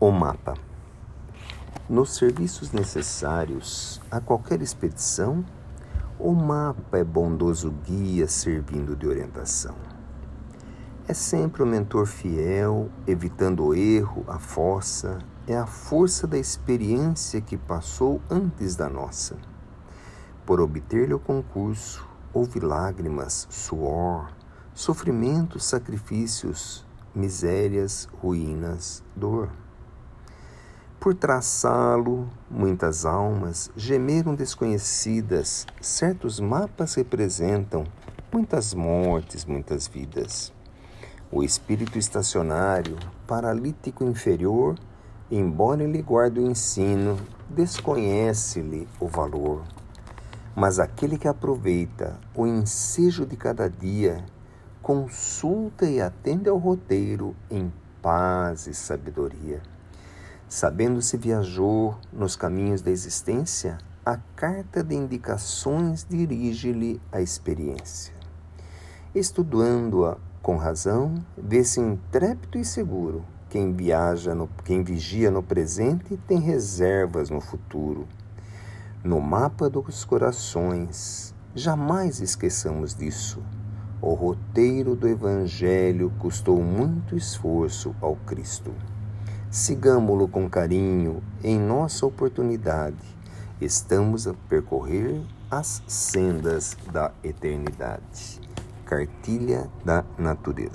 O mapa. Nos serviços necessários a qualquer expedição, o mapa é bondoso guia servindo de orientação. É sempre o mentor fiel, evitando o erro, a força, é a força da experiência que passou antes da nossa. Por obter-lhe o concurso, houve lágrimas, suor, sofrimentos, sacrifícios, misérias, ruínas, dor. Por traçá-lo, muitas almas gemeram desconhecidas, certos mapas representam muitas mortes, muitas vidas. O espírito estacionário, paralítico inferior, embora ele guarde o ensino, desconhece-lhe o valor. Mas aquele que aproveita o ensejo de cada dia, consulta e atende ao roteiro em paz e sabedoria. Sabendo se viajou nos caminhos da existência, a carta de indicações dirige-lhe a experiência. Estudando-a com razão, vê-se intrépido e seguro. Quem viaja, no, quem vigia no presente tem reservas no futuro. No mapa dos corações, jamais esqueçamos disso. O roteiro do Evangelho custou muito esforço ao Cristo. Sigamo-lo com carinho em nossa oportunidade. Estamos a percorrer as sendas da eternidade. Cartilha da Natureza.